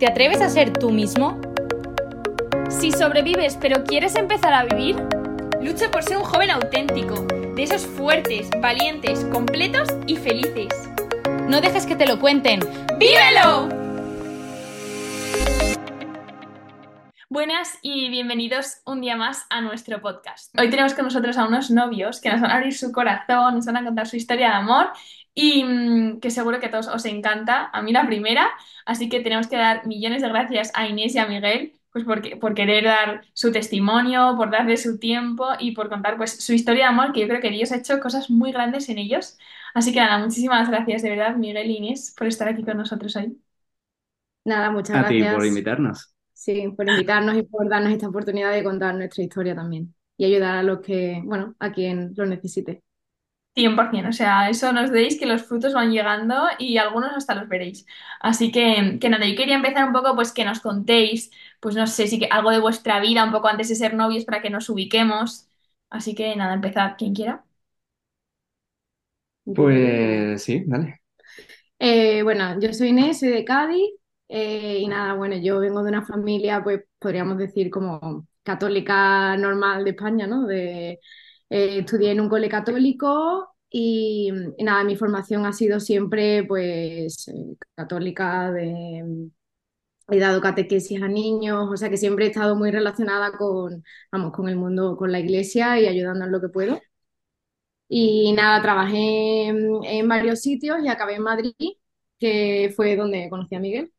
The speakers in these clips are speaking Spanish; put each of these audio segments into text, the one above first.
¿Te atreves a ser tú mismo? Si sobrevives pero quieres empezar a vivir, lucha por ser un joven auténtico, de esos fuertes, valientes, completos y felices. No dejes que te lo cuenten. ¡Vívelo! Buenas y bienvenidos un día más a nuestro podcast. Hoy tenemos con nosotros a unos novios que nos van a abrir su corazón, nos van a contar su historia de amor y mm, que seguro que a todos os encanta, a mí la primera, así que tenemos que dar millones de gracias a Inés y a Miguel pues por, por querer dar su testimonio, por darle su tiempo y por contar pues su historia de amor, que yo creo que Dios ha hecho cosas muy grandes en ellos. Así que nada, muchísimas gracias de verdad, Miguel y Inés, por estar aquí con nosotros hoy. Nada, muchas A gracias. ti por invitarnos. Sí, por invitarnos y por darnos esta oportunidad de contar nuestra historia también y ayudar a los que, bueno, a quien lo necesite. 100%, o sea, eso nos deis que los frutos van llegando y algunos hasta los veréis. Así que, que nada, yo quería empezar un poco, pues que nos contéis, pues no sé, si que algo de vuestra vida, un poco antes de ser novios para que nos ubiquemos. Así que nada, empezad quien quiera. Pues sí, dale. Eh, bueno, yo soy Inés, soy de Cádiz eh, y nada, bueno, yo vengo de una familia, pues podríamos decir como católica normal de España, ¿no? De, eh, estudié en un cole católico y, nada, mi formación ha sido siempre pues eh, católica, he dado catequesis a niños, o sea que siempre he estado muy relacionada con, vamos, con el mundo, con la iglesia y ayudando en lo que puedo. Y nada, trabajé en, varios sitios y acabé en Madrid, que fue donde conocí a Miguel.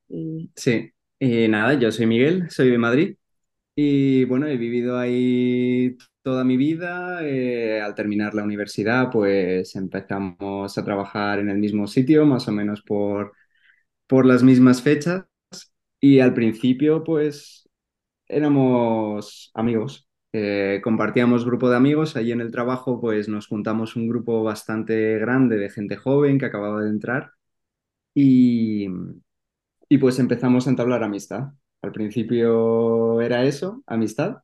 Sí. Nada, yo soy Miguel, soy de Madrid y bueno, he vivido ahí toda mi vida. eh, al terminar la universidad, pues empezamos a trabajar en el mismo sitio, más o menos por, por las mismas fechas. Y al principio, pues éramos amigos. Eh, compartíamos grupo de amigos. Allí en el trabajo, pues nos juntamos un grupo bastante grande de gente joven que acababa de entrar. Y, y pues empezamos a entablar amistad. Al principio era eso, amistad,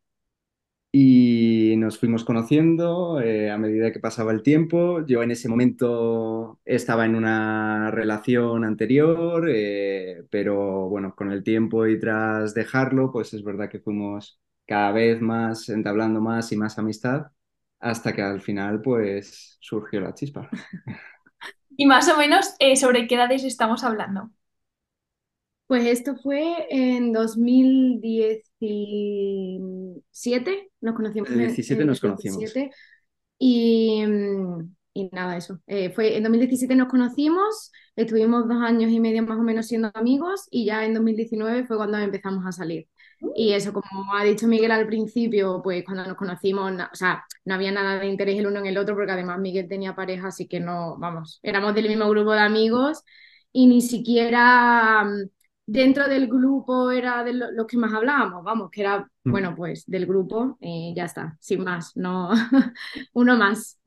y nos fuimos conociendo eh, a medida que pasaba el tiempo. Yo en ese momento estaba en una relación anterior, eh, pero bueno, con el tiempo y tras dejarlo, pues es verdad que fuimos cada vez más entablando más y más amistad, hasta que al final pues surgió la chispa. Y más o menos, eh, ¿sobre qué edades estamos hablando? pues esto fue en 2017, nos conocimos el 17 en nos conocimos. 2017 y, mm, y nada, eso. Eh, fue en 2017 nos conocimos, estuvimos dos años y medio más o menos siendo amigos y ya en 2019 fue cuando empezamos a salir. Y eso, como ha dicho Miguel al principio, pues cuando nos conocimos, na- o sea, no había nada de interés el uno en el otro, porque además Miguel tenía pareja, así que no, vamos, éramos del mismo grupo de amigos y ni siquiera mm, dentro del grupo era de lo- los que más hablábamos, vamos, que era, Mm. bueno, pues del grupo, y ya está, sin más, no, uno más.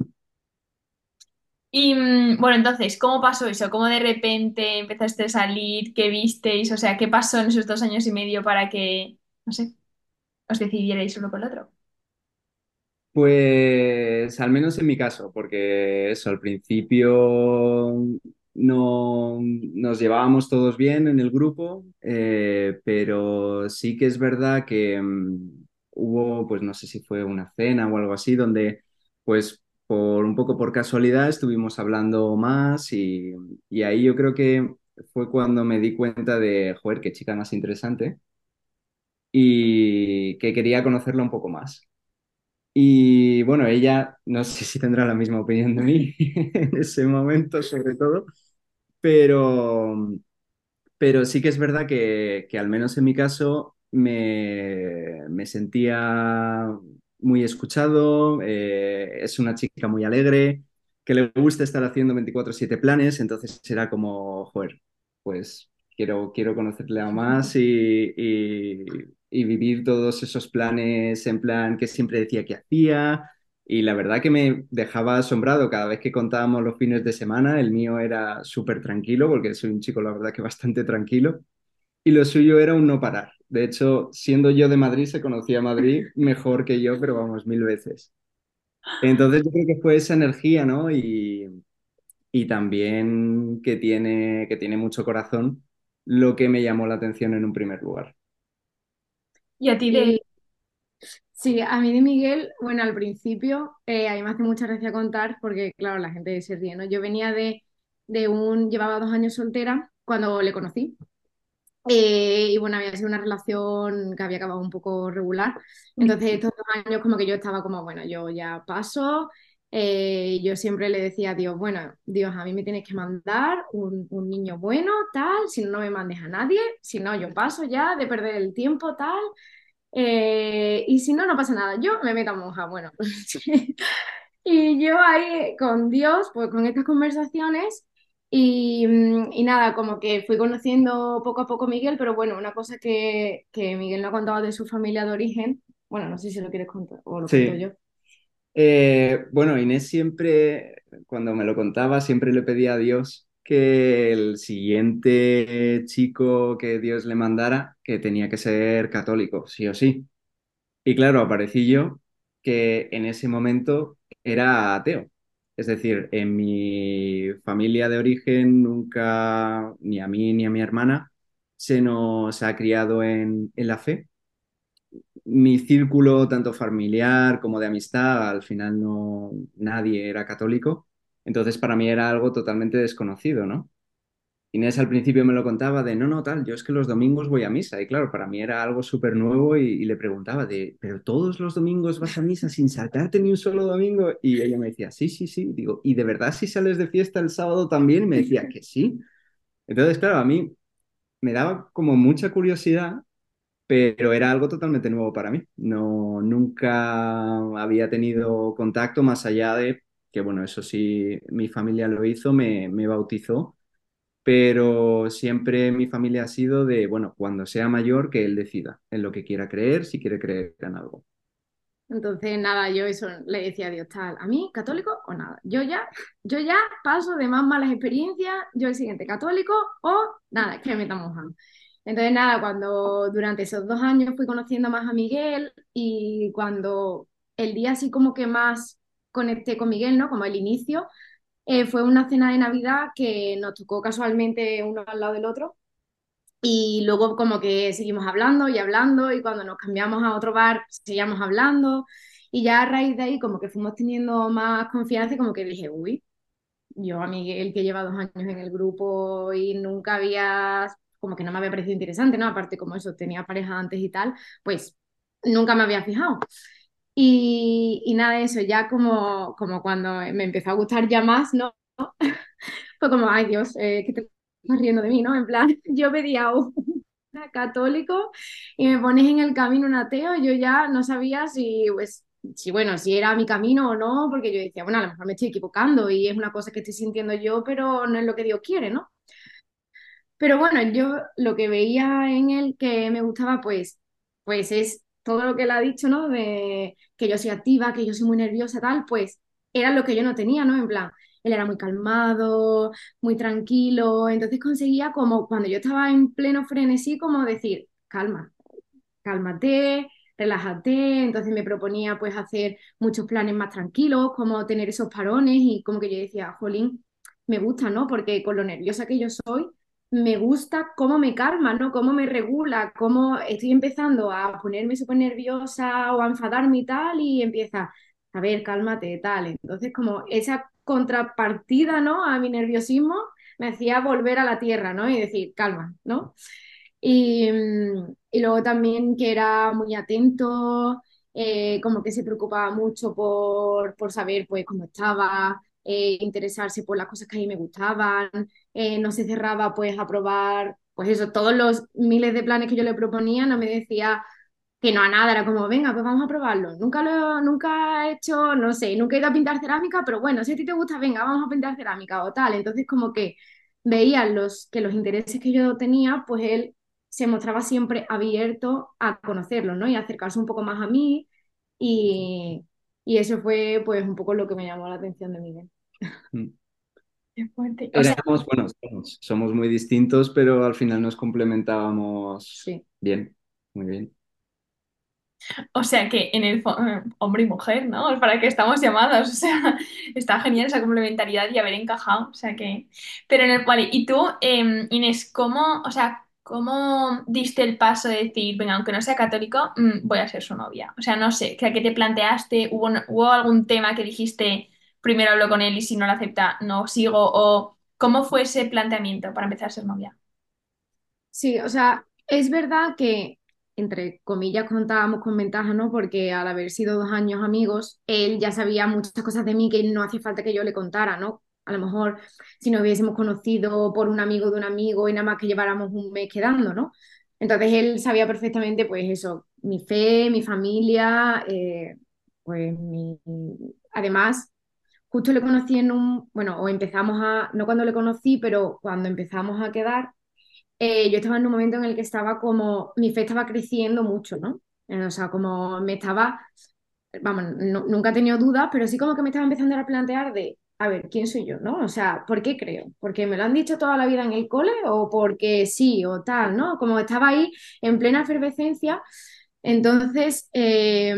Y mm, bueno, entonces, ¿cómo pasó eso? ¿Cómo de repente empezaste a salir? ¿Qué visteis? O sea, ¿qué pasó en esos dos años y medio para que, no sé, os decidierais uno con el otro? Pues al menos en mi caso, porque eso, al principio no nos llevábamos todos bien en el grupo, eh, pero sí que es verdad que mm, hubo, pues no sé si fue una cena o algo así, donde pues por un poco por casualidad estuvimos hablando más y, y ahí yo creo que fue cuando me di cuenta de, joder, qué chica más interesante y que quería conocerla un poco más. Y bueno, ella no sé si tendrá la misma opinión de mí en ese momento, sobre todo, pero, pero sí que es verdad que, que al menos en mi caso me, me sentía muy escuchado, eh, es una chica muy alegre, que le gusta estar haciendo 24/7 planes, entonces era como, joder, pues quiero, quiero conocerle a más y, y, y vivir todos esos planes en plan que siempre decía que hacía. Y la verdad que me dejaba asombrado cada vez que contábamos los fines de semana. El mío era súper tranquilo, porque soy un chico, la verdad, que bastante tranquilo. Y lo suyo era un no parar. De hecho, siendo yo de Madrid, se conocía Madrid mejor que yo, pero vamos, mil veces. Entonces yo creo que fue esa energía, ¿no? Y, y también que tiene, que tiene mucho corazón lo que me llamó la atención en un primer lugar. Y a ti de... Y sí, a mí de Miguel, bueno, al principio, eh, a mí me hace mucha gracia contar porque, claro, la gente se ríe, ¿no? Yo venía de, de un, llevaba dos años soltera cuando le conocí. Eh, y bueno, había sido una relación que había acabado un poco regular. Entonces, estos dos años como que yo estaba como, bueno, yo ya paso. Eh, yo siempre le decía a Dios, bueno, Dios, a mí me tienes que mandar un, un niño bueno, tal, si no, no me mandes a nadie, si no, yo paso ya de perder el tiempo, tal. Eh, y si no, no pasa nada, yo me meto a monja, bueno. Y yo ahí con Dios, pues con estas conversaciones y, mm, y nada, como que fui conociendo poco a poco a Miguel, pero bueno, una cosa que, que Miguel no ha contado de su familia de origen, bueno, no sé si lo quieres contar o lo cuento Sí. yo. Eh, bueno, Inés siempre, cuando me lo contaba, siempre le pedía a Dios que el siguiente chico que Dios le mandara, que tenía que ser católico, sí o sí. Y claro, aparecí yo que en ese momento era ateo. Es decir, en mi familia de origen nunca, ni a mí ni a mi hermana, se nos ha criado en, en la fe. Mi círculo, tanto familiar como de amistad, al final no, nadie era católico. Entonces para mí era algo totalmente desconocido, ¿no? Inés al principio me lo contaba de, no, no, tal, yo es que los domingos voy a misa. Y claro, para mí era algo súper nuevo y, le preguntaba de, pero todos los domingos vas a misa sin saltarte ni un solo domingo. Y ella me decía, sí, sí, sí. Digo, ¿y de verdad si sales de fiesta el sábado también? Y me decía que sí. Entonces, claro, a mí me daba como mucha curiosidad, pero era algo totalmente nuevo para mí. No, nunca había tenido contacto más allá de que, bueno, eso sí, mi familia lo hizo, me, me bautizó pero siempre mi familia ha sido de, bueno, cuando sea mayor, que él decida en lo que quiera creer, si quiere creer en algo. Entonces, nada, yo eso le decía a Dios, tal, a mí, católico o nada. Yo ya, yo ya paso de más malas experiencias, yo el siguiente, católico o nada, que me meta monja. Entonces, nada, cuando durante esos dos años fui conociendo más a Miguel y cuando el día así como que más conecté con Miguel, ¿no? Como el inicio, eh, fue una cena de Navidad que nos tocó casualmente uno al lado del otro y luego como que seguimos hablando y hablando y cuando nos cambiamos a otro bar seguíamos hablando y ya a raíz de ahí como que fuimos teniendo más confianza y como que dije, uy, yo a Miguel que lleva dos años en el grupo y nunca había, como que no me había parecido interesante, ¿no? Aparte como eso, tenía pareja antes y tal, pues nunca me había fijado. Y, nada, eso ya como, como cuando me empezó a gustar ya más, ¿no? Fue como, ay Dios, eh, que te estás riendo de mí, ¿no? En plan, yo pedía un católico y me pones en el camino un ateo, yo ya no sabía si, pues, si, bueno, si era mi camino o no, porque yo decía, bueno, a lo mejor me estoy equivocando y es una cosa que estoy sintiendo yo, pero no es lo que Dios quiere, ¿no? Pero bueno, yo lo que veía en él que me gustaba, pues, pues es todo lo que él ha dicho, ¿no? De que yo soy activa, que yo soy muy nerviosa, tal, pues era lo que yo no tenía, ¿no? En plan, él era muy calmado, muy tranquilo, entonces conseguía como cuando yo estaba en pleno frenesí, como decir, calma, cálmate, relájate, entonces me proponía pues hacer muchos planes más tranquilos, como tener esos parones y como que yo decía, jolín, me gusta, ¿no? Porque con lo nerviosa que yo soy, me gusta cómo me calma, ¿no? Cómo me regula, cómo estoy empezando a ponerme súper nerviosa o a enfadarme y tal, y empieza, a ver, cálmate, tal. Entonces, como esa contrapartida, ¿no? A mi nerviosismo me hacía volver a la tierra, ¿no? Y decir, calma, ¿no? Y, mm, y luego también que era muy atento, eh, como que se preocupaba mucho por, por saber pues cómo estaba, eh, interesarse por las cosas que a mí me gustaban, eh, no se cerraba pues a probar, pues eso, todos los miles de planes que yo le proponía, no me decía que no a nada, era como, venga, pues vamos a probarlo. Nunca lo, nunca he hecho, no sé, nunca he ido a pintar cerámica, pero bueno, si a ti te gusta, venga, vamos a pintar cerámica o tal. Entonces como que veía los, que los intereses que yo tenía, pues él se mostraba siempre abierto a conocerlos, ¿no? Y acercarse un poco más a mí y, y eso fue pues un poco lo que me llamó la atención de Miguel. Mm. Qué fuerte. O sea, Éramos, bueno, somos, somos muy distintos, pero al final nos complementábamos Sí. bien, muy bien. O sea que en el eh, hombre y mujer, ¿no? Para que estamos llamados. O sea, está genial esa complementariedad y haber encajado. O sea que. Pero en el vale, y tú, eh, Inés, ¿cómo, o sea, cómo diste el paso de decir, venga, aunque no sea católico, mm, voy a ser su novia? O sea, no sé, ¿qué, qué te planteaste? ¿Hubo, hubo algún tema que dijiste, primero hablo con él y si no lo acepta, no sigo? ¿O cómo fue ese planteamiento para empezar a ser novia? Sí, o sea, es verdad que, entre comillas, contábamos con ventaja, ¿no? Porque al haber sido dos años amigos, él ya sabía muchas cosas de mí que no hacía falta que yo le contara, ¿no? A lo mejor si nos hubiésemos conocido por un amigo de un amigo y nada más que lleváramos un mes quedando, ¿no? Entonces él sabía perfectamente, pues eso, mi fe, mi familia, eh, pues mi... Además, justo le conocí en un, bueno, o empezamos a, no cuando le conocí, pero cuando empezamos a quedar eh, yo estaba en un momento en el que estaba como, mi fe estaba creciendo mucho, ¿no? Eh, o sea, como me estaba, vamos, no- nunca he tenido dudas, pero sí como que me estaba empezando a plantear de, a ver, ¿quién soy yo, no? O sea, ¿por qué creo? ¿Porque me lo han dicho toda la vida en el cole o porque sí o tal, ¿no? Como estaba ahí en plena efervescencia, entonces, eh,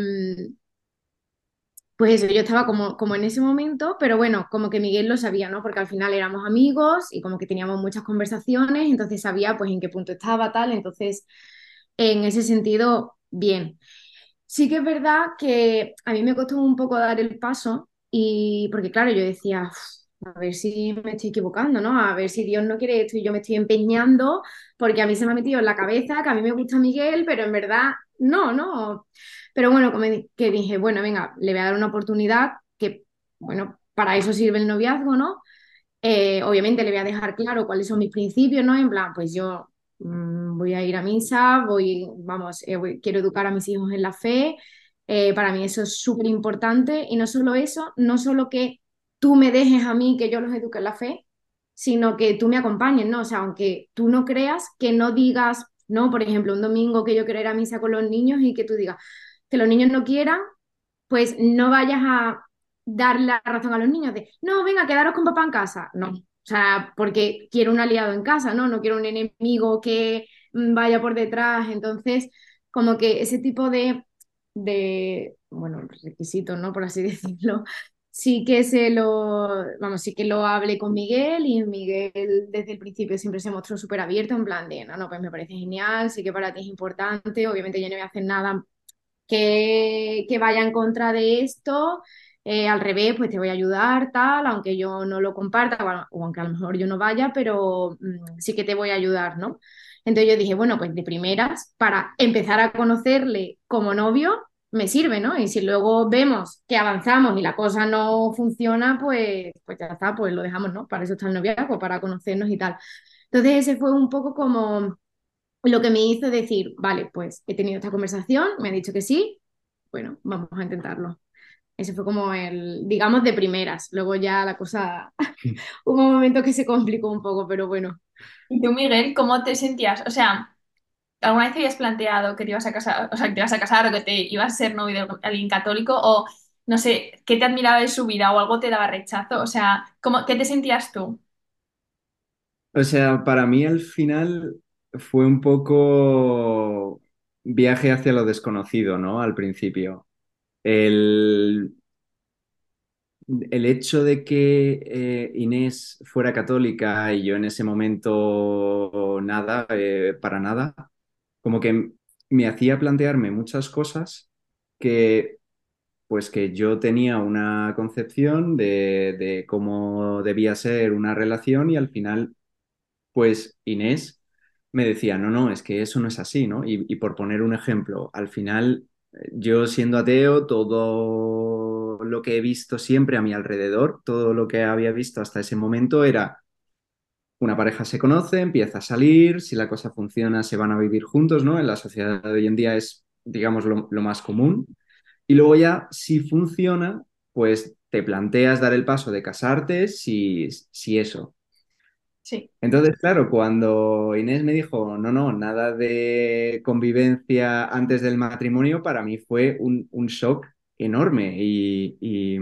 pues yo estaba como, como en ese momento, pero bueno, como que Miguel lo sabía, ¿no? Porque al final éramos amigos y como que teníamos muchas conversaciones, entonces sabía pues en qué punto estaba, tal, entonces en ese sentido, bien. Sí que es verdad que a mí me costó un poco dar el paso y porque claro, yo decía, "Uf, a ver si me estoy equivocando, ¿no? A ver si Dios no quiere esto y yo me estoy empeñando porque a mí se me ha metido en la cabeza que a mí me gusta Miguel, pero en verdad no, ¿no? Pero bueno, como que dije, bueno, venga, le voy a dar una oportunidad que, bueno, para eso sirve el noviazgo, ¿no? Eh, obviamente le voy a dejar claro cuáles son mis principios, ¿no? En plan, pues yo mm, voy a ir a misa, voy, vamos, eh, quiero educar a mis hijos en la fe. Eh, para mí eso es súper importante. Y no solo eso, no solo que tú me dejes a mí que yo los eduque en la fe, sino que tú me acompañes, ¿no? O sea, aunque tú no creas, que no digas, no, por ejemplo, un domingo que yo quiero ir a misa con los niños y que tú digas que los niños no quieran, pues no vayas a darle la razón a los niños de, no, venga, quedaros con papá en casa. No, o sea, porque quiero un aliado en casa, ¿no? No quiero un enemigo que vaya por detrás. Entonces, como que ese tipo de, de bueno, requisitos, ¿no? Por así decirlo. Sí que se lo, vamos, sí que lo hablé con Miguel y Miguel desde el principio siempre se mostró súper abierto en plan de, no, no, pues me parece genial, sí que para ti es importante, obviamente yo no voy a hacer nada que, que vaya en contra de esto, eh, al revés, pues te voy a ayudar, tal, aunque yo no lo comparta, o, aunque a lo mejor yo no vaya, pero mm, sí que te voy a ayudar, ¿no? Entonces yo dije, bueno, pues de primeras, para empezar a conocerle como novio, me sirve, ¿no? Y si luego vemos que avanzamos y la cosa no funciona, pues, pues ya está, pues lo dejamos, ¿no? Para eso está el noviazgo, para conocernos y tal. Entonces ese fue un poco como lo que me hizo decir, vale, pues he tenido esta conversación, me ha dicho que sí, bueno, vamos a intentarlo. Ese fue como el, digamos, de primeras. Luego ya la cosa, hubo un momento que se complicó un poco, pero bueno. ¿Y tú, Miguel, cómo te sentías? O sea, ¿alguna vez te habías planteado que te ibas a casar, o sea, que te ibas a casar o que te ibas a ser novio de alguien católico? O no sé, ¿qué te admiraba de su vida o algo te daba rechazo? O sea, ¿cómo, qué te sentías tú? O sea, para mí al final fue un poco viaje hacia lo desconocido, ¿no? Al principio. El, el hecho de que eh, Inés fuera católica y yo en ese momento nada, eh, para nada, como que me hacía plantearme muchas cosas que pues que yo tenía una concepción de, de cómo debía ser una relación y al final pues Inés me decía, no, no, es que eso no es así, ¿no? Y, por poner un ejemplo, al final, yo siendo ateo, todo lo que he visto siempre a mi alrededor, todo lo que había visto hasta ese momento era una pareja se conoce, empieza a salir, si la cosa funciona, se van a vivir juntos, ¿no? En la sociedad de hoy en día es, digamos, lo, lo más común. Y luego ya, si funciona, pues te planteas dar el paso de casarte si, si eso. Entonces, claro, cuando Inés me dijo, no, no, nada de convivencia antes del matrimonio, para mí fue un, un shock enorme y, y-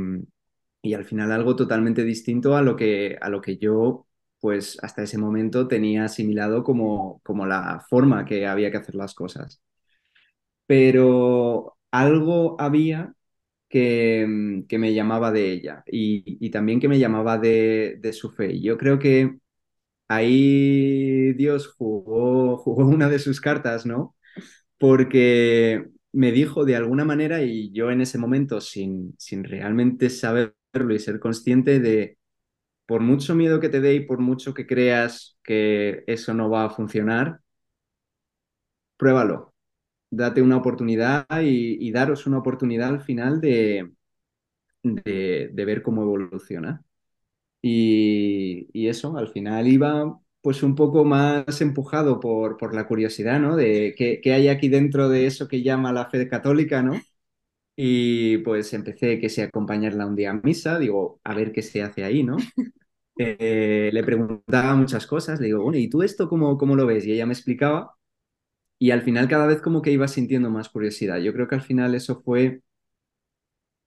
y al final algo totalmente distinto a lo que, a lo que yo, pues hasta ese momento tenía asimilado como, como la forma que había que hacer las cosas. pero algo había que, que me llamaba de ella y, y también que me llamaba de, de su fe. Yo creo que ahí Dios jugó, jugó una de sus cartas, ¿no? Porque me dijo de alguna manera, y yo en ese momento, sin, sin realmente saberlo y ser consciente de, por mucho miedo que te dé y por mucho que creas que eso no va a funcionar, pruébalo, date una oportunidad y, daros una oportunidad al final de, de ver cómo evoluciona. Y, y, eso, al final iba pues un poco más empujado por, por la curiosidad, ¿no? De qué, qué, hay aquí dentro de eso que llama la fe católica, ¿no? Y pues empecé que se acompañarla un día a misa, digo, a ver qué se hace ahí, ¿no? Eh, le preguntaba muchas cosas, le digo, bueno, ¿y tú esto cómo, cómo lo ves? Y ella me explicaba y al final cada vez como que iba sintiendo más curiosidad. Yo creo que al final eso fue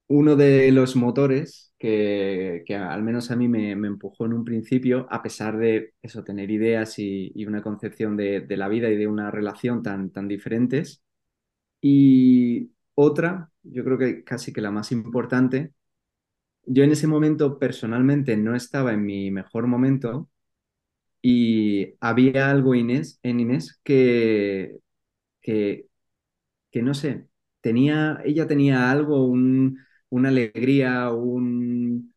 uno de los motores que, que al menos a mí me, me, empujó en un principio, a pesar de eso, tener ideas y, y una concepción de, de, la vida y de una relación tan, tan diferentes. Y otra, yo creo que casi que la más importante, yo en ese momento personalmente no estaba en mi mejor momento y había algo Inés, en Inés que, que, que no sé, tenía, ella tenía algo, un, una alegría, un,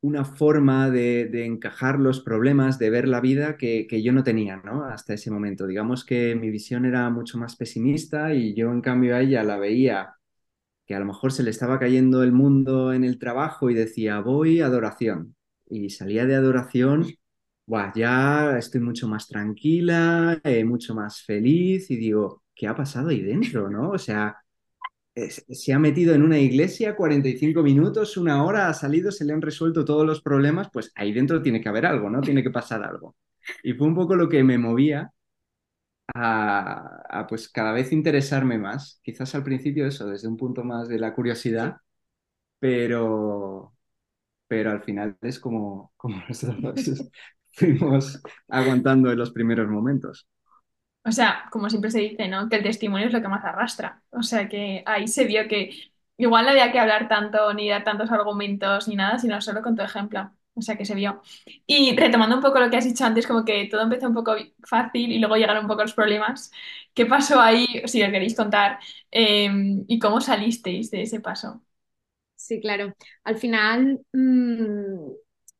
una forma de, encajar los problemas, de ver la vida que, que, yo no tenía, ¿no? Hasta ese momento. Digamos que mi visión era mucho más pesimista y yo en cambio a ella la veía que a lo mejor se le estaba cayendo el mundo en el trabajo y decía, voy a adoración. Y salía de adoración, Buah, ya estoy mucho más tranquila, eh, mucho más feliz y digo, ¿qué ha pasado ahí dentro, no? O sea, se ha metido en una iglesia 45 minutos, una hora, ha salido, se le han resuelto todos los problemas, pues ahí dentro tiene que haber algo, ¿no? Tiene que pasar algo. Y fue un poco lo que me movía a, pues cada vez interesarme más. Quizás al principio eso, desde un punto más de la curiosidad, pero, pero al final es como, como nosotros fuimos aguantando en los primeros momentos. O sea, como siempre se dice, ¿no? Que el testimonio es lo que más arrastra. O sea, que ahí se vio que igual no había que hablar tanto ni dar tantos argumentos ni nada, sino solo con tu ejemplo. O sea, que se vio. Y retomando un poco lo que has dicho antes, como que todo empezó un poco fácil y luego llegaron un poco los problemas. ¿Qué pasó ahí, si lo queréis contar? Eh, ¿Y cómo salisteis de ese paso? Sí, claro. Al final, mmm,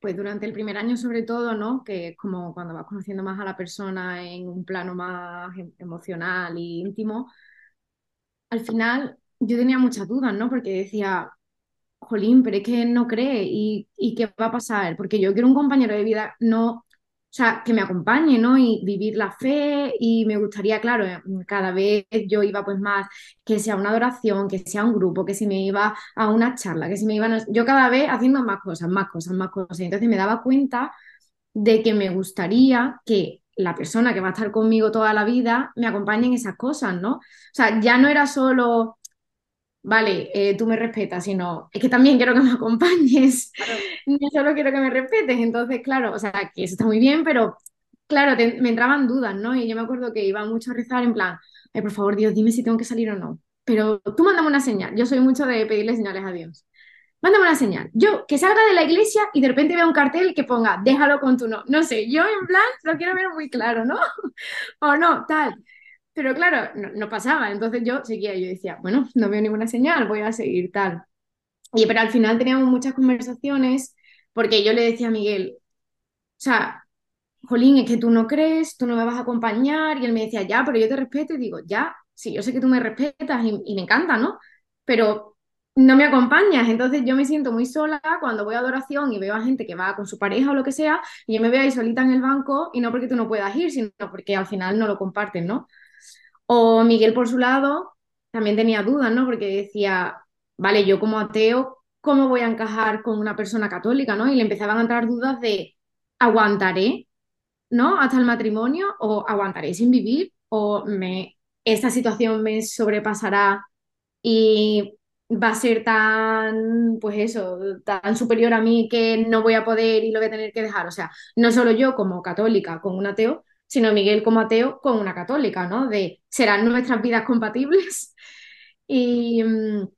pues durante el primer año sobre todo, ¿no? Que es como cuando vas conociendo más a la persona en un plano más em, emocional y íntimo, al final yo tenía muchas dudas, ¿no? Porque decía, jolín, pero es que no cree y, y qué va a pasar, porque yo quiero un compañero de vida, no sea, que me acompañe, ¿no? Y vivir la fe y me gustaría, claro, cada vez yo iba pues más, que sea una adoración, que sea un grupo, que si me iba a una charla, que si me iba, a... yo cada vez haciendo más cosas, más cosas, más cosas. Entonces me daba cuenta de que me gustaría que la persona que va a estar conmigo toda la vida me acompañe en esas cosas, ¿no? O sea, ya no era solo vale, eh, tú me respetas, sino es que también quiero que me acompañes, claro. no solo quiero que me respetes, entonces, claro, o sea, que eso está muy bien, pero claro, te, me entraban dudas, ¿no? Y yo me acuerdo que iba mucho a rezar en plan, Ay, por favor, Dios, dime si tengo que salir o no, pero tú mándame una señal, yo soy mucho de pedirle señales a Dios. Mándame una señal. Yo que salga de la iglesia y de repente vea un cartel que ponga, déjalo con tu no. No sé, yo en plan lo quiero ver muy claro, ¿no? o no, tal. Pero claro, no, no, pasaba. Entonces yo seguía, yo decía, bueno, no veo ninguna señal, voy a seguir tal. Y pero al final teníamos muchas conversaciones porque yo le decía a Miguel, o sea, Jolín, es que tú no crees, tú no me vas a acompañar. Y él me decía, ya, pero yo te respeto. Y digo, ya, sí, yo sé que tú me respetas y, y me encanta, ¿no? Pero no me acompañas. Entonces yo me siento muy sola cuando voy a adoración y veo a gente que va con su pareja o lo que sea, y yo me veo ahí solita en el banco y no porque tú no puedas ir, sino porque al final no lo comparten, ¿no? O Miguel, por su lado, también tenía dudas, ¿no? Porque decía, vale, yo como ateo, ¿cómo voy a encajar con una persona católica, ¿no? Y le empezaban a entrar dudas de, ¿aguantaré, ¿no? Hasta el matrimonio, o aguantaré sin vivir, o me, esta situación me sobrepasará y va a ser tan, pues eso, tan superior a mí que no voy a poder y lo voy a tener que dejar. O sea, no solo yo como católica con un ateo, sino Miguel como ateo con una católica, ¿no? De, ¿serán nuestras vidas compatibles? Y, mm,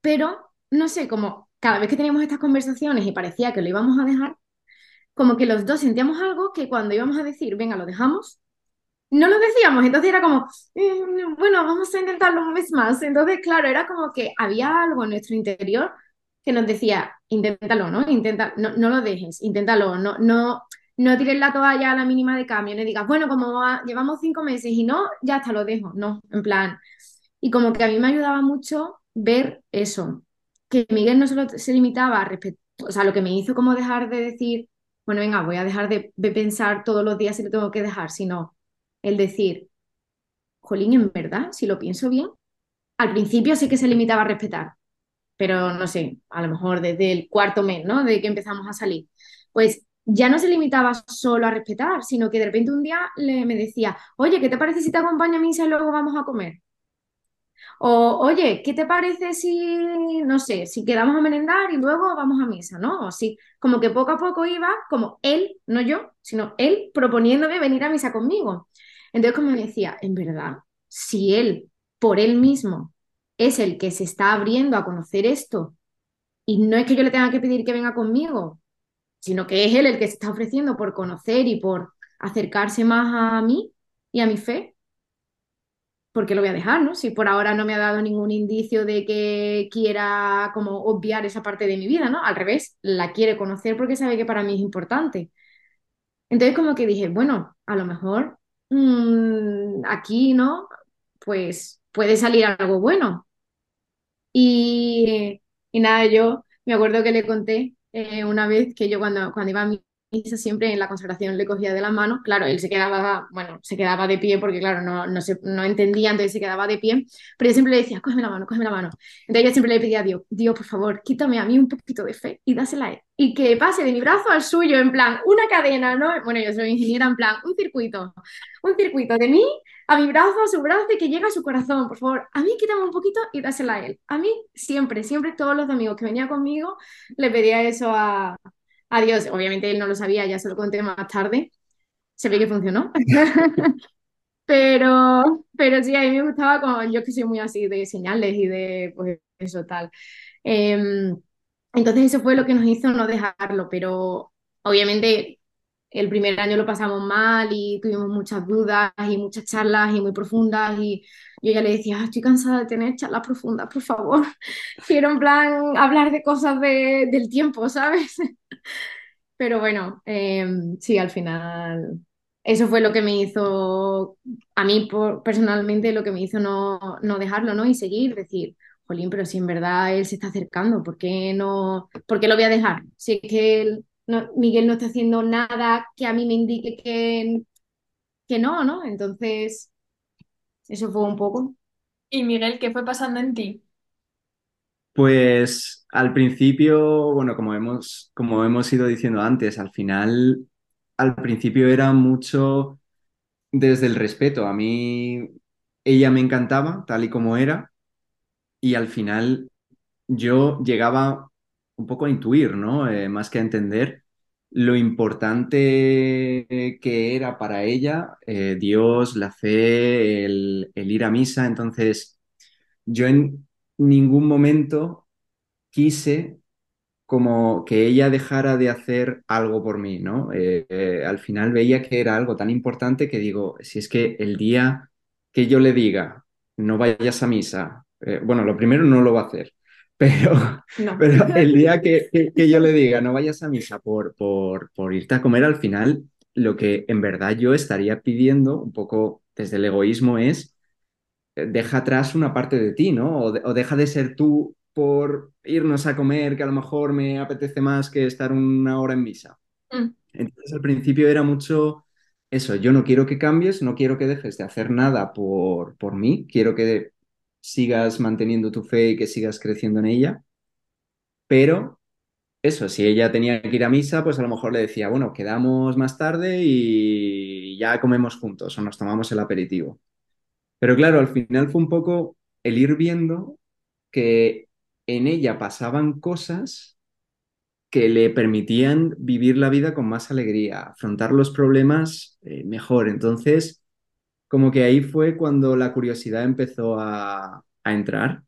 pero, no sé, como cada vez que teníamos estas conversaciones y parecía que lo íbamos a dejar, como que los dos sentíamos algo que cuando íbamos a decir, venga, lo dejamos, no lo decíamos, entonces era como, eh, bueno, vamos a intentarlo un mes más. Entonces, claro, era como que había algo en nuestro interior que nos decía, inténtalo, ¿no? Intenta, no, no lo dejes, inténtalo, no, no, no tires la toalla a la mínima de cambio, no digas, bueno, como llevamos cinco meses y no, ya hasta lo dejo, no, en plan. Y como que a mí me ayudaba mucho ver eso, que Miguel no solo se limitaba a respetar, o sea, lo que me hizo como dejar de decir, bueno, venga, voy a dejar de, de pensar todos los días si lo tengo que dejar, sino el decir, jolín, en verdad, si lo pienso bien, al principio sí que se limitaba a respetar, pero no sé, a lo mejor desde el cuarto mes, ¿no? De que empezamos a salir. Pues ya no se limitaba solo a respetar, sino que de repente un día le, me decía, oye, ¿qué te parece si te acompaño a misa y luego vamos a comer? O, oye, ¿qué te parece si, no sé, si quedamos a merendar y luego vamos a misa, ¿no? O así, como que poco a poco iba, como él, no yo, sino él proponiéndome venir a misa conmigo. Entonces, como me decía, en verdad, si él, por él mismo, es el que se está abriendo a conocer esto, y no es que yo le tenga que pedir que venga conmigo, sino que es él el que se está ofreciendo por conocer y por acercarse más a mí y a mi fe, ¿por qué lo voy a dejar, no? Si por ahora no me ha dado ningún indicio de que quiera como obviar esa parte de mi vida, ¿no? Al revés, la quiere conocer porque sabe que para mí es importante. Entonces como que dije, bueno, a lo mejor mmm, aquí, ¿no? Pues puede salir algo bueno. Y, y nada, yo me acuerdo que le conté eh, una vez que yo cuando, cuando iba a mi siempre en la consagración le cogía de la mano, claro, él se quedaba, bueno, se quedaba de pie porque, claro, no, no, se, no entendía, entonces se quedaba de pie, pero yo siempre le decía, cógeme la mano, cógeme la mano. Entonces yo siempre le pedía a Dios, Dios, por favor, quítame a mí un poquito de fe y dásela a él. Y que pase de mi brazo al suyo, en plan, una cadena, ¿no? Bueno, yo soy ingeniera, en plan, un circuito, un circuito de mí a mi brazo, a su brazo y que llegue a su corazón, por favor. A mí quítame un poquito y dásela a él. A mí siempre, siempre todos los amigos que venían conmigo le pedía eso a, Adiós. Obviamente él no lo sabía, ya se lo conté más tarde. Se ve que funcionó. pero, pero sí, a mí me gustaba con, yo que soy muy así de señales y de pues eso tal. Em, entonces eso fue lo que nos hizo no dejarlo, pero obviamente el primer año lo pasamos mal y tuvimos muchas dudas y muchas charlas y muy profundas y yo ya le decía, ah, estoy cansada de tener charlas profundas, por favor. Quiero en plan hablar de cosas del tiempo, ¿sabes? Pero bueno, em, sí, al final eso fue lo que me hizo, a mí personalmente, lo que me hizo no, no dejarlo, ¿no? Y seguir, decir, jolín, pero si en verdad él se está acercando, ¿por qué no, por qué lo voy a dejar? Si es que él Miguel no está haciendo nada que a mí me indique que, que no, ¿no? Entonces, eso fue un poco. ¿Y Miguel, qué fue pasando en ti? Pues al principio, bueno, como hemos, como hemos ido diciendo antes, al final, al principio era mucho desde el respeto. A mí ella me encantaba tal y como era y al final yo llegaba un poco a intuir, ¿no? Eh, más que a entender lo importante que era para ella eh, Dios, la fe, el, ir a misa. Entonces, yo en ningún momento quise como que ella dejara de hacer algo por mí, ¿no? Eh, al final veía que era algo tan importante que digo, si es que el día que yo le diga, no vayas a misa, bueno, lo primero no lo va a hacer. Pero, pero el día que, que, yo le diga no vayas a misa por, por, por irte a comer, al final lo que en verdad yo estaría pidiendo un poco desde el egoísmo es eh, deja atrás una parte de ti, ¿no? O, deja de ser tú por irnos a comer, que a lo mejor me apetece más que estar una hora en misa. Mm. Entonces al principio era mucho eso, yo no quiero que cambies, no quiero que dejes de hacer nada por, por mí, quiero que sigas manteniendo tu fe y que sigas creciendo en ella. Pero eso, si ella tenía que ir a misa, pues a lo mejor le decía, bueno, quedamos más tarde y ya comemos juntos o nos tomamos el aperitivo. Pero claro, al final fue un poco el ir viendo que en ella pasaban cosas que le permitían vivir la vida con más alegría, afrontar los problemas eh, mejor. Entonces, como que ahí fue cuando la curiosidad empezó a, a entrar.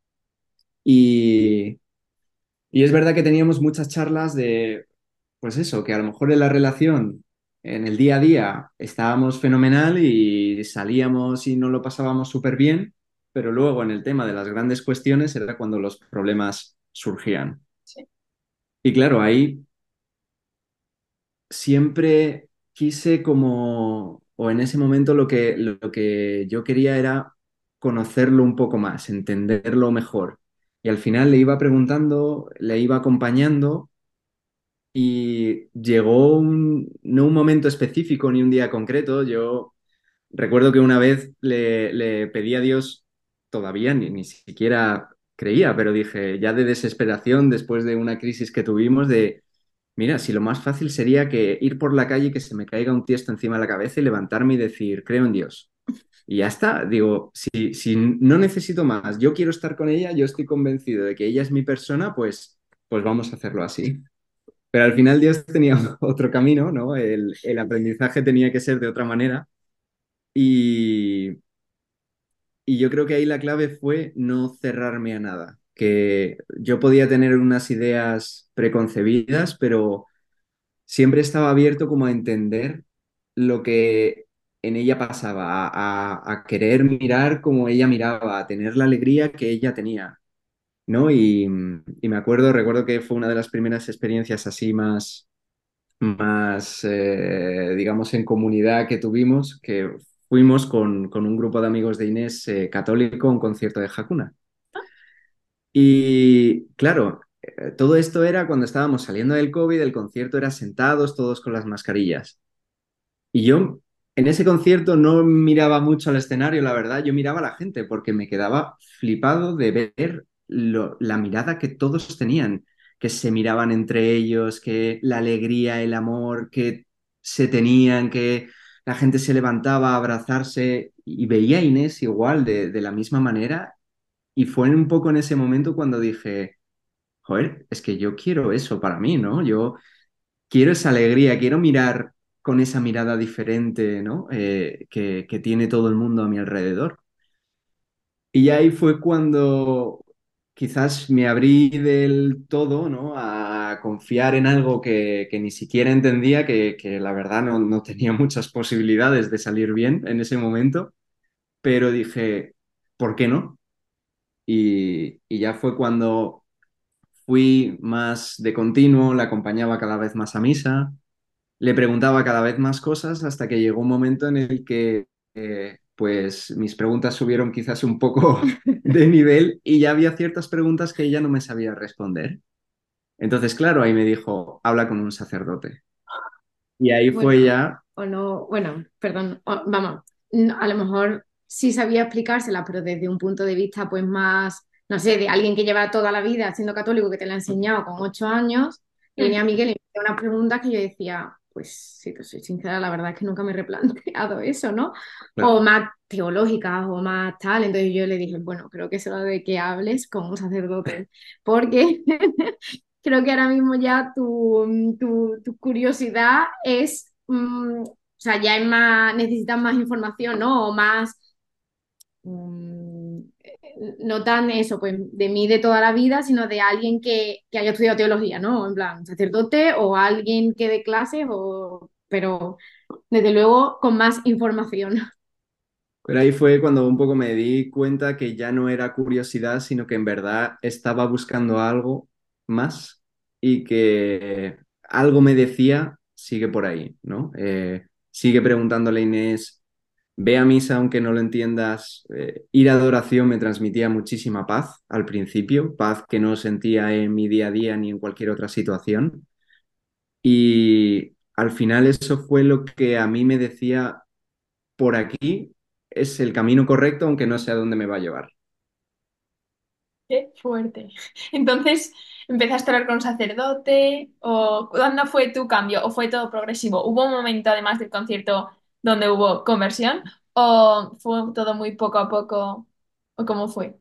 Y, y es verdad que teníamos muchas charlas de, pues eso, que a lo mejor en la relación, en el día a día, estábamos fenomenal y salíamos y nos lo pasábamos súper bien, pero luego en el tema de las grandes cuestiones era cuando los problemas surgían. Sí. Y claro, ahí siempre quise como, o en ese momento lo que, lo que yo quería era conocerlo un poco más, entenderlo mejor. Y al final le iba preguntando, le iba acompañando y llegó no un momento específico ni un día concreto. Yo recuerdo que una vez le, le pedí a Dios, todavía ni, ni siquiera creía, pero dije, ya de desesperación, después de una crisis que tuvimos, de, mira, si lo más fácil sería que ir por la calle que se me caiga un tiesto encima de la cabeza y levantarme y decir, creo en Dios. Y ya está, digo, si, si no necesito más, yo quiero estar con ella, yo estoy convencido de que ella es mi persona, pues, pues vamos a hacerlo así. Pero al final Dios tenía otro camino, ¿no? El, aprendizaje tenía que ser de otra manera. Y, y yo creo que ahí la clave fue no cerrarme a nada, que yo podía tener unas ideas preconcebidas, pero siempre estaba abierto como a entender lo que en ella pasaba, a, a querer mirar como ella miraba, a tener la alegría que ella tenía, ¿no? Y, y me acuerdo, recuerdo que fue una de las primeras experiencias así más, más eh, digamos, en comunidad que tuvimos, que fuimos con, con un grupo de amigos de Inés eh, católico a un concierto de Hakuna. Y claro, eh, todo esto era cuando estábamos saliendo del COVID, el concierto era sentados todos con las mascarillas. Y yo en ese concierto no miraba mucho al escenario, la verdad, yo miraba a la gente porque me quedaba flipado de ver la mirada que todos tenían, que se miraban entre ellos, que la alegría, el amor que se tenían, que la gente se levantaba a abrazarse y veía a Inés igual, de, de la misma manera. Y fue un poco en ese momento cuando dije, joder, es que yo quiero eso para mí, ¿no? Yo quiero esa alegría, quiero mirar con esa mirada diferente, ¿no? Eh, que, que tiene todo el mundo a mi alrededor. Y ahí fue cuando quizás me abrí del todo, ¿no? A confiar en algo que, que ni siquiera entendía, que, que la verdad no, no, tenía muchas posibilidades de salir bien en ese momento, pero dije, ¿por qué no? Y, y ya fue cuando fui más de continuo, la acompañaba cada vez más a misa, le preguntaba cada vez más cosas hasta que llegó un momento en el que eh, pues mis preguntas subieron quizás un poco de nivel y ya había ciertas preguntas que ella no me sabía responder. Entonces, claro, ahí me dijo, habla con un sacerdote. Y ahí Bueno, fue ya, o no, bueno, perdón, o- vamos, a lo mejor sí sabía explicársela, pero desde un punto de vista pues más, no sé, de alguien que lleva toda la vida siendo católico, que te la ha enseñado con ocho años, y Mm. venía Miguel y me hacía unas preguntas que yo decía, pues si te soy sincera, la verdad es que nunca me he replanteado eso, ¿no? claro, O más teológicas o más tal, entonces yo le dije, bueno, creo que es hora de que hables con un sacerdote, porque creo que ahora mismo ya tu, tu, tu curiosidad es, mm, o sea, ya es más, necesitas más información, ¿no? O más, mm, no tan eso, pues de mí de toda la vida, sino de alguien que, que haya estudiado teología, ¿no? En plan, sacerdote o alguien que dé clases, o, pero desde luego con más información. pero ahí fue cuando un poco me di cuenta que ya no era curiosidad, sino que en verdad estaba buscando algo más y que algo me decía, sigue por ahí, ¿no? Eh, sigue preguntándole a Inés, ve a misa aunque no lo entiendas, eh, ir a adoración me transmitía muchísima paz al principio, paz que no sentía en mi día a día ni en cualquier otra situación. Y al final eso fue lo que a mí me decía, por aquí es el camino correcto, aunque no sé a dónde me va a llevar. Qué fuerte. Entonces, ¿empezaste a hablar con sacerdote? ¿O cuándo fue tu cambio? ¿O fue todo progresivo? ¿Hubo un momento, además del concierto, donde hubo conversión? ¿O fue todo muy poco a poco? ¿O cómo fue?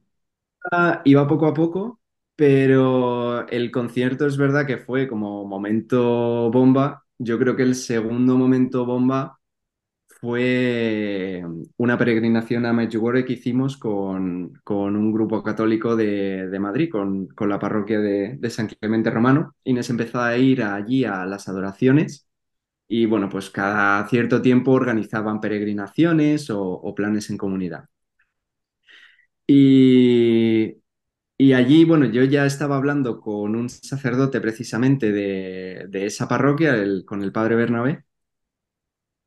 Ah, iba poco a poco Pero el concierto es verdad que fue como momento bomba. Yo creo que el segundo momento bomba fue una peregrinación a Medjugorje que hicimos con, con un grupo católico de, de Madrid, con, con, la parroquia de, de, San Clemente Romano. Inés empezó a ir allí a las adoraciones y bueno, pues cada cierto tiempo organizaban peregrinaciones o, planes en comunidad. Y, y, allí, bueno, yo ya estaba hablando con un sacerdote precisamente de, de esa parroquia, con el padre Bernabé,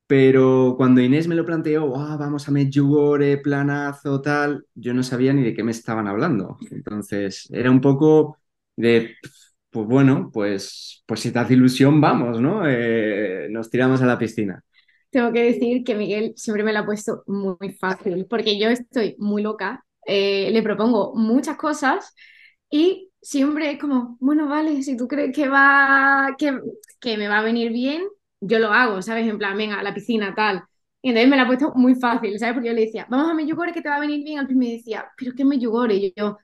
pero cuando Inés me lo planteó, oh, vamos a Medjugorje, planazo, tal, yo no sabía ni de qué me estaban hablando. Entonces, era un poco de, pues bueno, pues, pues si te hace ilusión, vamos, ¿no? Eh, nos tiramos a la piscina. Tengo que decir que Miguel siempre me lo ha puesto muy fácil, porque yo estoy muy loca, eh, le propongo muchas cosas y siempre es como, bueno, vale, si tú crees que va, que, que me va a venir bien, yo lo hago, ¿sabes? En plan, venga, a la piscina, tal. Y entonces me la ha puesto muy fácil, ¿sabes? Porque yo le decía, vamos a Medjugorje que te va a venir bien. Al principio me decía, ¿pero qué Medjugorje? Y yo,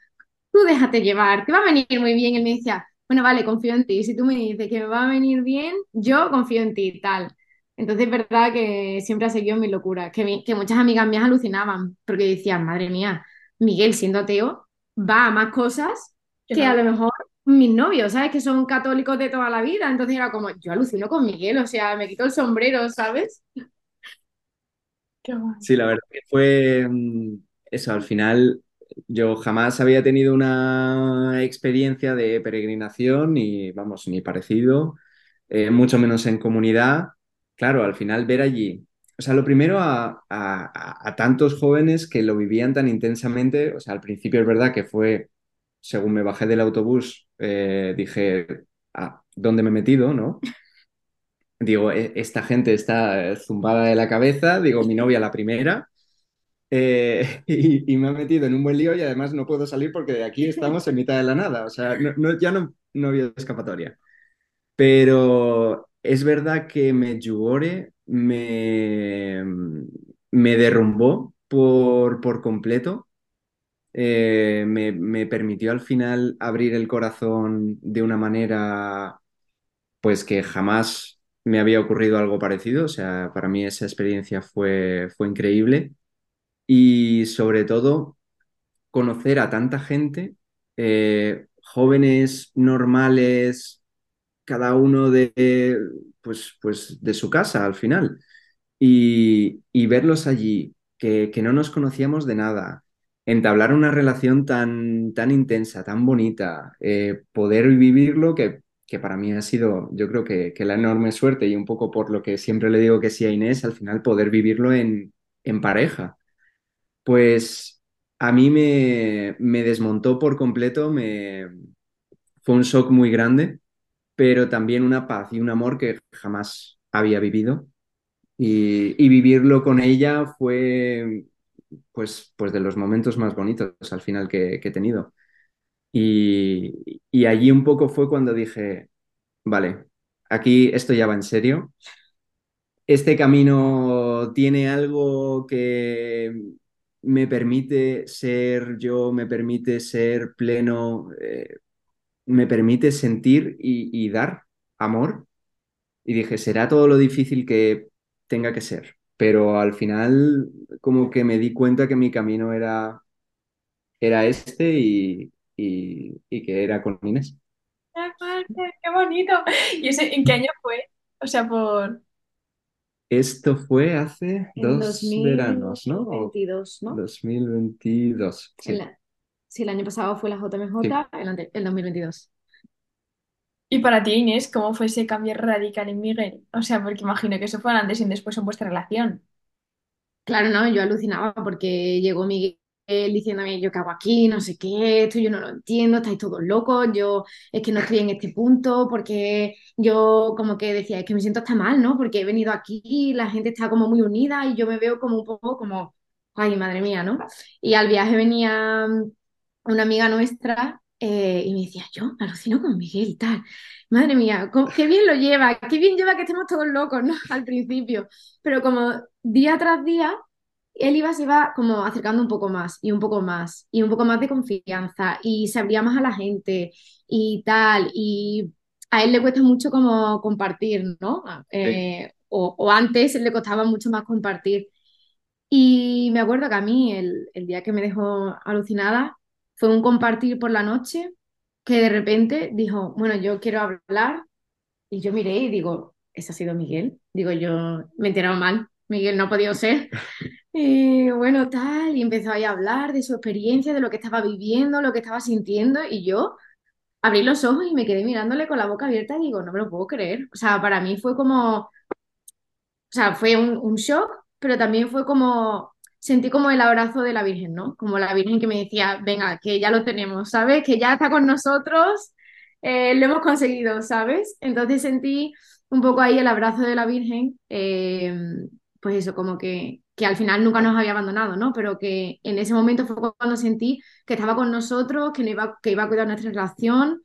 tú déjate llevar, te va a venir muy bien. Y él me decía, bueno, vale, confío en ti. Si tú me dices que me va a venir bien, yo confío en ti, tal. Entonces es verdad que siempre ha seguido mi locura, que, mi, que muchas amigas mías alucinaban, porque decían, madre mía, Miguel siendo ateo va a más cosas que a lo mejor mis novios, ¿sabes? Que son católicos de toda la vida. Entonces era como, yo alucino con Miguel, o sea, me quito el sombrero, ¿sabes? Qué bueno. Sí, la verdad que fue eso, al final yo jamás había tenido una experiencia de peregrinación, ni vamos, ni parecido, eh, mucho menos en comunidad. Claro, al final ver allí, o sea, lo primero a, tantos jóvenes que lo vivían tan intensamente, o sea, al principio es verdad que fue según me bajé del autobús, eh, dije, ah, ¿dónde me he metido? ¿no? Digo, esta gente está zumbada de la cabeza, digo, mi novia la primera, eh, y, me ha metido en un buen lío y además no puedo salir porque de aquí estamos en mitad de la nada, o sea, ya no, no había escapatoria. Pero es verdad que Medjugorje me, me derrumbó por, por completo eh, me, me, permitió al final abrir el corazón de una manera pues que jamás me había ocurrido algo parecido. O sea, para mí esa experiencia fue, fue increíble. Y sobre todo, conocer a tanta gente, eh, jóvenes normales, cada uno de, pues, pues de su casa al final. Y, y verlos allí, que, que no nos conocíamos de nada, entablar una relación tan, tan intensa, tan bonita, eh, poder vivirlo, que, que, para mí ha sido, yo creo que, que, la enorme suerte y un poco por lo que siempre le digo que sí a Inés, al final poder vivirlo en, en pareja. Pues a mí me, me desmontó por completo, fue un shock muy grande, pero también una paz y un amor que jamás había vivido. Y, vivirlo con ella fue pues, pues de los momentos más bonitos al final que, que he tenido. Y, y, allí un poco fue cuando dije, vale, aquí esto ya va en serio. Este camino tiene algo que me permite ser yo, me permite ser pleno, eh, me permite sentir y, y dar amor. Y dije, será todo lo difícil que tenga que ser, pero al final como que me di cuenta que mi camino era, era este y, y, y que era con Inés. ¡Qué bonito! ¿Y en qué año fue? O sea, por... Esto fue hace En dos veranos, ¿no? O 2022, ¿no? 2022. Sí. El, sí, el año pasado fue la JMJ, Sí. el, ante- el 2022. Y para ti, Inés, ¿cómo fue ese cambio radical en Miguel? O sea, porque imagino que eso fue antes y un después en vuestra relación. Claro, no, yo alucinaba porque llegó Miguel diciéndome, yo qué hago aquí, no sé qué, esto yo no lo entiendo, estáis todos locos, yo es que no estoy en este punto, porque yo como que decía, es que me siento hasta mal, ¿no? Porque he venido aquí, la gente está como muy unida y yo me veo como un poco como, ay, madre mía, ¿no? Y al viaje venía una amiga nuestra eh, y me decía, yo alucino con Miguel y tal. Madre mía, qué bien lo lleva, qué bien lleva que estemos todos locos, ¿no? Al principio. Pero como día tras día él iba, se iba como acercando un poco más y un poco más y un poco más de confianza y se abría más a la gente y tal. Y a él le cuesta mucho como compartir, ¿no? Sí. Eh, o, o antes le costaba mucho más compartir. Y me acuerdo que a mí el, el día que me dejó alucinada fue un compartir por la noche que de repente dijo, bueno, yo quiero hablar y yo miré y digo, ¿ese ha sido Miguel? Digo, yo me he enterado mal, Miguel no ha podido ser. Y bueno, tal, y empezó ahí a hablar de su experiencia, de lo que estaba viviendo, lo que estaba sintiendo y yo abrí los ojos y me quedé mirándole con la boca abierta y digo, no me lo puedo creer. O sea, para mí fue como o sea, fue un, un shock, pero también fue como, sentí como el abrazo de la Virgen, ¿no? Como la Virgen que me decía, venga, que ya lo tenemos, ¿sabes? Que ya está con nosotros, eh, lo hemos conseguido, ¿sabes? Entonces sentí un poco ahí el abrazo de la Virgen, eh, pues eso, como que, que al final nunca nos había abandonado, ¿no? Pero que en ese momento fue cuando sentí que estaba con nosotros, que, nos iba, que iba a cuidar nuestra relación,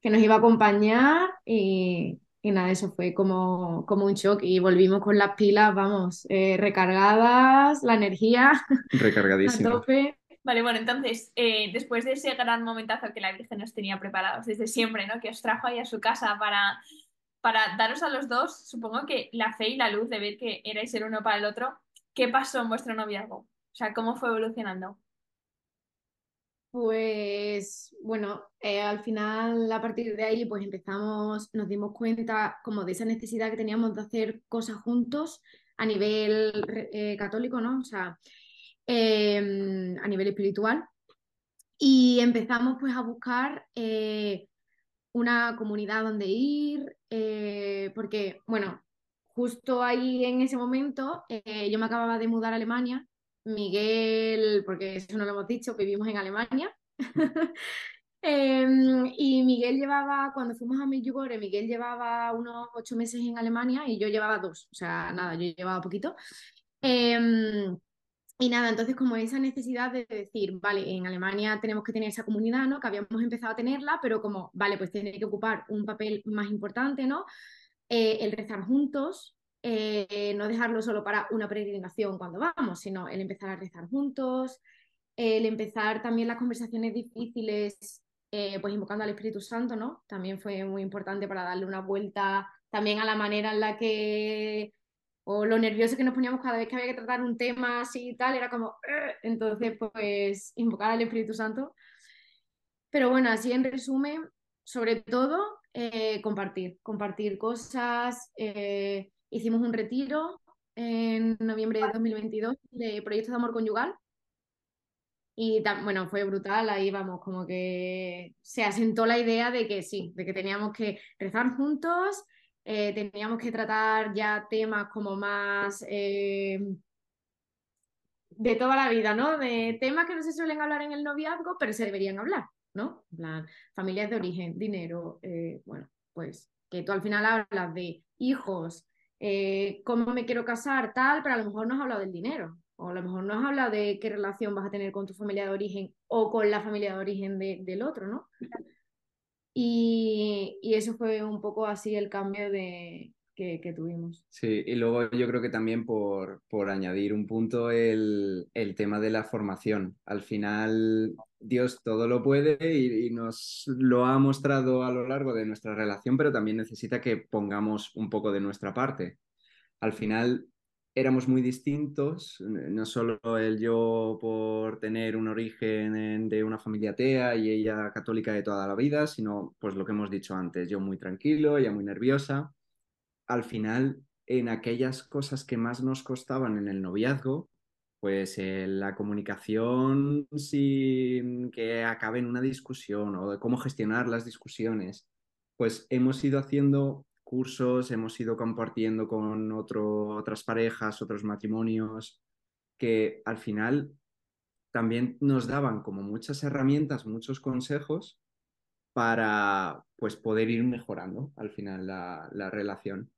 que nos iba a acompañar y, y nada, eso fue como, como un shock y volvimos con las pilas, vamos, eh, recargadas, la energía a Recargadísimo. tope. Vale, bueno, entonces, eh, después de ese gran momentazo que la Virgen nos tenía preparados desde siempre, ¿no? Que os trajo ahí a su casa para, para daros a los dos, supongo que la fe y la luz de ver que erais el uno para el otro, ¿qué pasó en vuestro noviazgo? O sea, ¿cómo fue evolucionando? Pues bueno, eh, al final a partir de ahí pues empezamos, nos dimos cuenta como de esa necesidad que teníamos de hacer cosas juntos a nivel eh, católico, ¿no? O sea, eh, a nivel espiritual. Y empezamos pues a buscar eh, una comunidad donde ir, porque, bueno, justo ahí en ese momento eh, yo me acababa de mudar a Alemania, Miguel, porque eso no lo hemos dicho, vivimos en Alemania. Em, y Miguel llevaba, cuando fuimos a Medjugorje, Miguel llevaba unos ocho meses en Alemania y yo llevaba dos, o sea, nada, yo llevaba poquito. Em, y nada, entonces como esa necesidad de decir, vale, en Alemania tenemos que tener esa comunidad, ¿no? Que habíamos empezado a tenerla, pero como, vale, pues tiene que ocupar un papel más importante, ¿no? Eh, el rezar juntos, eh, no dejarlo solo para una peregrinación cuando vamos, sino el empezar a rezar juntos, el empezar también las conversaciones difíciles, eh, pues invocando al Espíritu Santo, ¿no? También fue muy importante para darle una vuelta también a la manera en la que o lo nervioso que nos poníamos cada vez que había que tratar un tema así y tal, era como, entonces pues invocar al Espíritu Santo. Pero bueno, así en resumen, sobre todo eh, compartir, compartir cosas. eh, hicimos un retiro en noviembre de 2022 de Proyecto de Amor Conyugal y bueno, fue brutal, ahí vamos, como que se asentó la idea de que sí, de que teníamos que rezar juntos, eh, teníamos que tratar ya temas como más de toda la vida, ¿no? De temas que no se suelen hablar en el noviazgo, pero se deberían hablar, ¿no? En plan, familias de origen, dinero, eh, bueno, pues que tú al final hablas de hijos, eh, cómo me quiero casar, tal, pero a lo mejor no has hablado del dinero, o a lo mejor no has hablado de qué relación vas a tener con tu familia de origen o con la familia de origen de- del otro, ¿no? Y, y eso fue un poco así el cambio de, que, tuvimos. Sí, y luego yo creo que también por, por añadir un punto el, el tema de la formación. Al final Dios todo lo puede y, nos lo ha mostrado a lo largo de nuestra relación, pero también necesita que pongamos un poco de nuestra parte. Al final éramos muy distintos, no solo el yo por tener un origen en- de una familia atea y ella católica de toda la vida, sino pues lo que hemos dicho antes, yo muy tranquilo, ella muy nerviosa al final, en aquellas cosas que más nos costaban en el noviazgo, pues eh, la comunicación sin que acabe en una discusión o cómo gestionar las discusiones, pues hemos ido haciendo cursos, hemos ido compartiendo con otras parejas, otros matrimonios, que al final también nos daban como muchas herramientas, muchos consejos para pues poder ir mejorando al final la relación.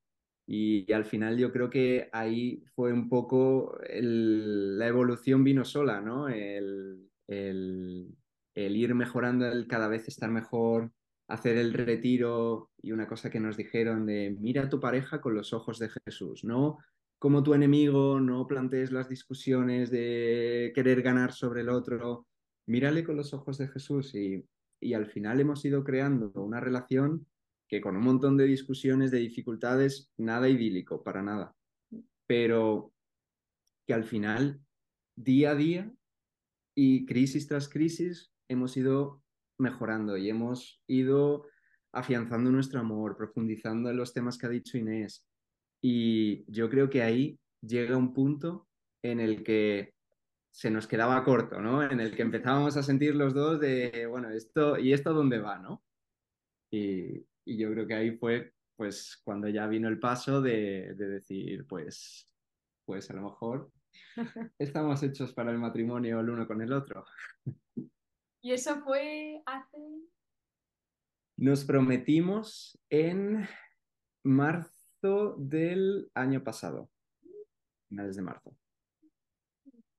Y, al final yo creo que ahí fue un poco la evolución vino sola, ¿no? El, el, el, ir mejorando, el cada vez estar mejor, hacer el retiro y una cosa que nos dijeron de mira a tu pareja con los ojos de Jesús, no como tu enemigo, no plantees las discusiones de querer ganar sobre el otro, mírale con los ojos de Jesús y, y al final hemos ido creando una relación con un montón de discusiones, de dificultades, nada idílico, para nada, pero que al final, día a día y crisis tras crisis, hemos ido mejorando y hemos ido afianzando nuestro amor, profundizando en los temas que ha dicho Inés. Y yo creo que ahí llega un punto en el que se nos quedaba corto, ¿no? En el que empezábamos a sentir los dos de, bueno, esto, ¿y esto dónde va, no? Y, y yo creo que ahí fue, pues, cuando ya vino el paso de, de decir, pues, pues a lo mejor estamos hechos para el matrimonio el uno con el otro. Y eso fue hace... Nos prometimos en marzo del año pasado, finales de marzo.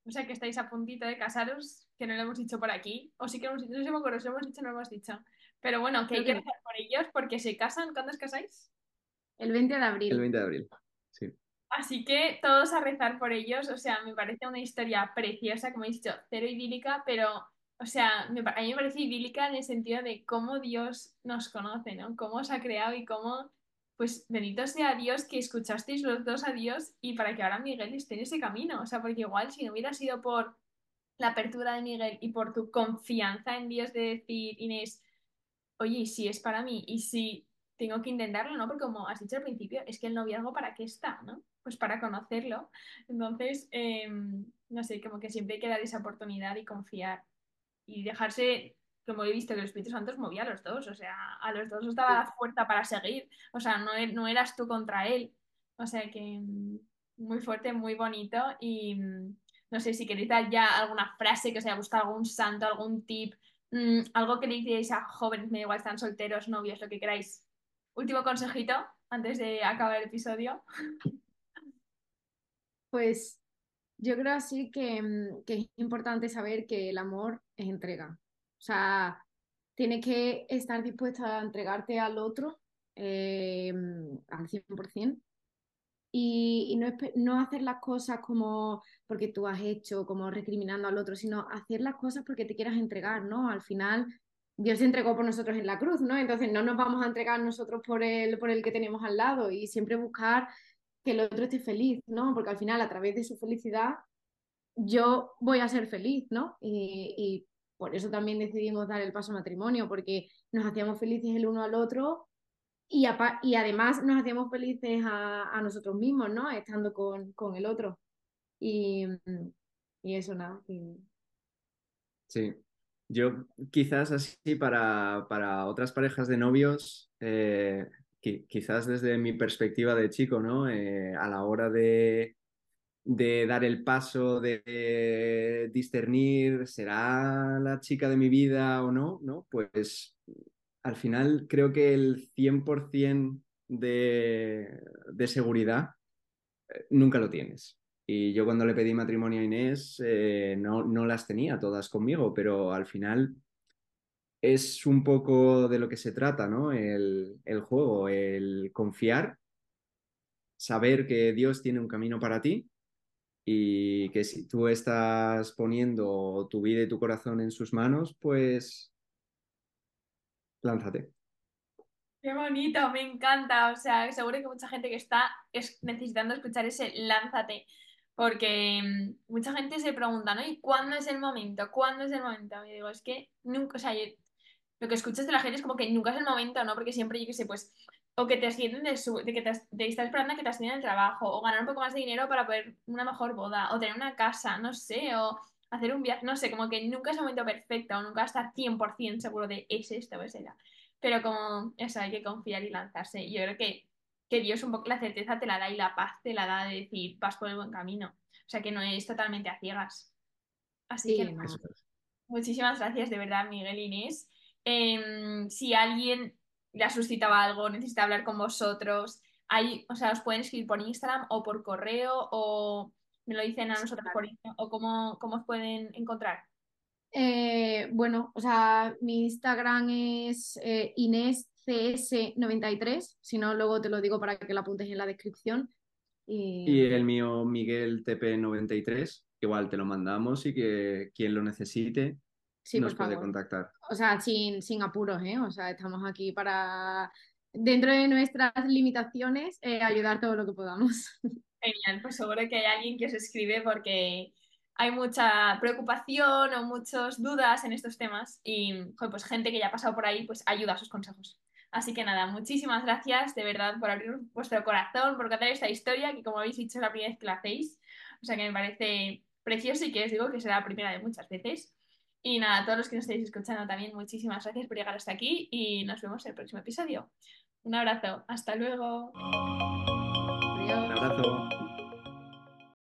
O sea que estáis a puntito de casaros, que no lo hemos dicho por aquí. O sí que hemos dicho, no sé si me acuerdo, si lo hemos dicho o no lo hemos dicho. Pero bueno, que hay que rezar por ellos porque se casan. ¿Cuándo os casáis? El 20 de abril. El 20 de abril, sí. Así que todos a rezar por ellos. O sea, me parece una historia preciosa, como he dicho, cero idílica, pero, o sea, me a mí me parece idílica en el sentido de cómo Dios nos conoce, ¿no? Cómo os ha creado y cómo, pues, bendito sea Dios que escuchasteis los dos a Dios y para que ahora Miguel esté en ese camino. O sea, porque igual si no hubiera sido por la apertura de Miguel y por tu confianza en Dios de decir, Inés, oye, ¿y si es para mí y si tengo que intentarlo, ¿no? Porque como has dicho al principio, es que el noviazgo para qué está, ¿no? Pues para conocerlo. Entonces, em, no sé, como que siempre hay que dar esa oportunidad y confiar y dejarse, como he visto que el Espíritu Santo movía a los dos, o sea, a los dos os daba la fuerza para seguir, o sea, no, e- no eras tú contra él, o sea que mm, muy fuerte, muy bonito y mm, no sé si queréis dar ya alguna frase que os haya gustado, algún santo, algún tip, mm, algo que le diréis a jóvenes, me da igual, están solteros, novios, lo que queráis. Último consejito antes de acabar el episodio. Pues yo creo así que, mm, que es importante saber que el amor es entrega. O sea, tienes que estar dispuesta a entregarte al otro eh, al 100% y, y no, no hacer las cosas como porque tú has hecho, como recriminando al otro, sino hacer las cosas porque te quieras entregar, ¿no? Al final, Dios se entregó por nosotros en la cruz, ¿no? Entonces no nos vamos a entregar nosotros por el, por el que tenemos al lado y siempre buscar que el otro esté feliz, ¿no? Porque al final, a través de su felicidad, yo voy a ser feliz, ¿no? Y, y por eso también decidimos dar el paso matrimonio, porque nos hacíamos felices el uno al otro y, además nos hacíamos felices a, nosotros mismos, ¿no? Estando con, con el otro. Y, y eso nada. Sí, yo quizás así para, para otras parejas de novios, eh, qui- quizás desde mi perspectiva de chico, ¿no? Eh, a la hora de, de dar el paso, de discernir, ¿será la chica de mi vida o no? ¿No? Pues al final creo que el 100% de, de seguridad eh, nunca lo tienes. Y yo cuando le pedí matrimonio a Inés, eh, no, no las tenía todas conmigo, pero al final es un poco de lo que se trata, ¿no? El, el juego, el confiar, saber que Dios tiene un camino para ti y que si tú estás poniendo tu vida y tu corazón en sus manos, pues lánzate. Qué bonito, me encanta. O sea, seguro que mucha gente que está es necesitando escuchar ese lánzate, porque mm, mucha gente se pregunta, ¿no? ¿Y cuándo es el momento? ¿Cuándo es el momento? Y digo, es que nunca, o sea, lo que escuchas de la gente es como que nunca es el momento, ¿no? Porque siempre, yo qué sé, pues, o que te ascienden de, su, de que te, estar esperando a que te asciendan el trabajo, o ganar un poco más de dinero para poder una mejor boda, o tener una casa, no sé, o hacer un viaje, no sé, como que nunca es el momento perfecto, o nunca estar 100% seguro de es esto o es ella. Pero como eso, hay que confiar y lanzarse. Yo creo que, que Dios un poco la certeza te la da y la paz te la da de decir, vas por el buen camino. O sea que no es totalmente a ciegas. Así Sí, que no. Muchísimas gracias de verdad, Miguel e Inés. Em, si alguien le ha suscitado algo, necesita hablar con vosotros, hay, o sea, os pueden escribir por Instagram o por correo o me lo dicen a nosotros por Instagram o cómo, cómo os pueden encontrar. Eh, bueno, o sea, mi Instagram es eh, InésCS93, si no, luego te lo digo para que lo apuntes en la descripción. Y, Y el mío, Miguel TP93, igual te lo mandamos y que quien lo necesite sí, nos puede favor. contactar. O sea, sin, sin apuros, ¿eh? O sea, estamos aquí para, dentro de nuestras limitaciones, eh, ayudar todo lo que podamos. Genial, pues seguro que hay alguien que os escribe porque hay mucha preocupación o muchas dudas en estos temas y pues gente que ya ha pasado por ahí pues ayuda a sus consejos. Así que nada, muchísimas gracias de verdad por abrir vuestro corazón, por contar esta historia que como habéis dicho es la primera vez que la hacéis. O sea que me parece precioso y que os digo que será la primera de muchas veces. Y nada, a todos los que nos estáis escuchando también, muchísimas gracias por llegar hasta aquí y nos vemos en el próximo episodio. Un abrazo, hasta luego. Un abrazo.